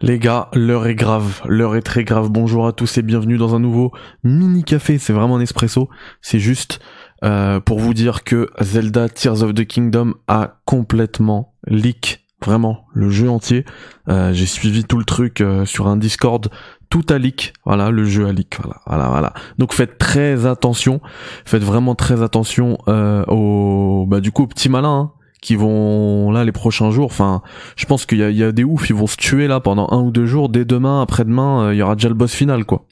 Les gars, l'heure est grave, l'heure est très grave. Bonjour à tous et bienvenue dans un nouveau mini café. C'est vraiment un espresso. C'est juste euh, pour vous dire que Zelda Tears of the Kingdom a complètement leak, vraiment le jeu entier. Euh, J'ai suivi tout le truc euh, sur un Discord. Tout a leak, voilà, le jeu a leak, voilà, voilà, voilà. Donc faites très attention, faites vraiment très attention au, bah du coup, au petit malin, hein qui vont là les prochains jours. Enfin, je pense qu'il y y a des oufs, ils vont se tuer là pendant un ou deux jours. Dès demain, après-demain, euh, il y aura déjà le boss final, quoi.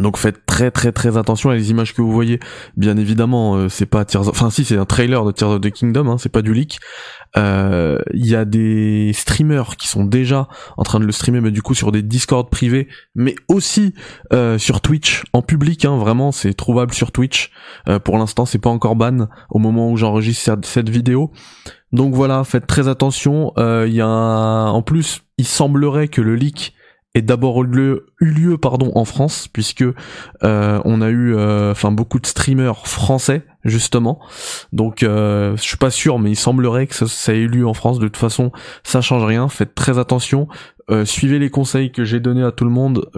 Donc faites très très très attention à les images que vous voyez. Bien évidemment, euh, c'est pas Tears enfin si c'est un trailer de Tears of the Kingdom, hein, c'est pas du leak. Euh, Il y a des streamers qui sont déjà en train de le streamer, mais du coup sur des Discord privés, mais aussi euh, sur Twitch en public. Hein, vraiment, c'est trouvable sur Twitch. Pour l'instant, c'est pas encore ban au moment où j'enregistre cette vidéo. Donc voilà, faites très attention. Il y a en plus, il semblerait que le leak ait d'abord eu lieu, eu lieu pardon en France puisque euh, on a eu euh, enfin beaucoup de streamers français justement. Donc euh, je suis pas sûr mais il semblerait que ça, ça, ait eu lieu en France. De toute façon ça change rien. Faites très attention. Euh, suivez les conseils que j'ai donnés à tout le monde.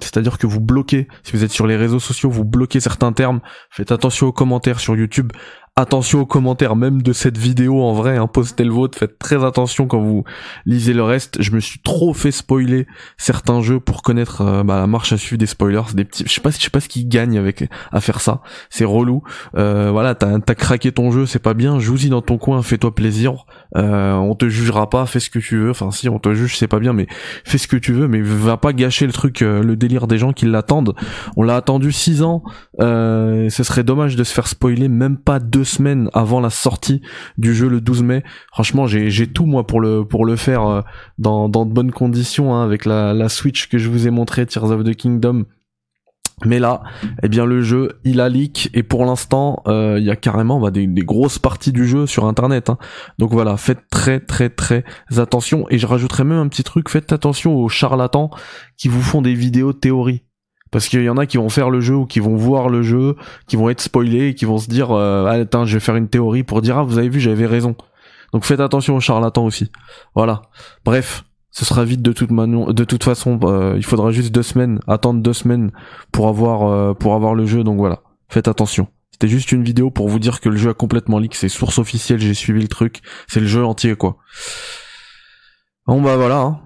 C'est-à-dire que vous bloquez si vous êtes sur les réseaux sociaux vous bloquez certains termes. Faites attention aux commentaires sur YouTube attention aux commentaires même de cette vidéo en vrai, hein, postez le vôtre, faites très attention quand vous lisez le reste. Je me suis trop fait spoiler certains jeux pour connaître euh, bah, la marche à suivre des spoilers, des petits. Je sais pas, je sais pas ce qui gagne avec à faire ça. C'est relou. Euh, voilà, t'as as craqué ton jeu, c'est pas bien. Joue-y dans ton coin, fais-toi plaisir. Euh, on te jugera pas, fais ce que tu veux. Enfin, si on te juge, c'est pas bien, mais fais ce que tu veux, mais va pas gâcher le truc, euh, le délire des gens qui l'attendent. On l'a attendu six ans. Euh, ce serait dommage de se faire spoiler même pas deux semaines avant la sortie du jeu le 12 mai. Franchement, j'ai tout moi pour le pour le faire euh, dans, dans de bonnes conditions hein, avec la, la Switch que je vous ai montré, Tears of the Kingdom. Mais là, eh bien le jeu, il a leak et pour l'instant, euh, il y a carrément bah, des, des, grosses parties du jeu sur Internet. Hein. Donc voilà, faites très très très attention. Et je rajouterais même un petit truc, faites attention aux charlatans qui vous font des vidéos théorie. Parce qu'il y en a qui vont faire le jeu ou qui vont voir le jeu, qui vont être spoilés et qui vont se dire euh, ah, attends, je vais faire une théorie pour dire ah vous avez vu j'avais raison. Donc faites attention aux charlatans aussi. Voilà. Bref, ce sera vite de toute. De toute façon, euh, il faudra juste deux semaines, attendre deux semaines pour avoir euh, pour avoir le jeu. Donc voilà, faites attention. C'était juste une vidéo pour vous dire que le jeu a complètement leak. C'est source officielle. J'ai suivi le truc. C'est le jeu entier quoi. Bon bah voilà. Hein.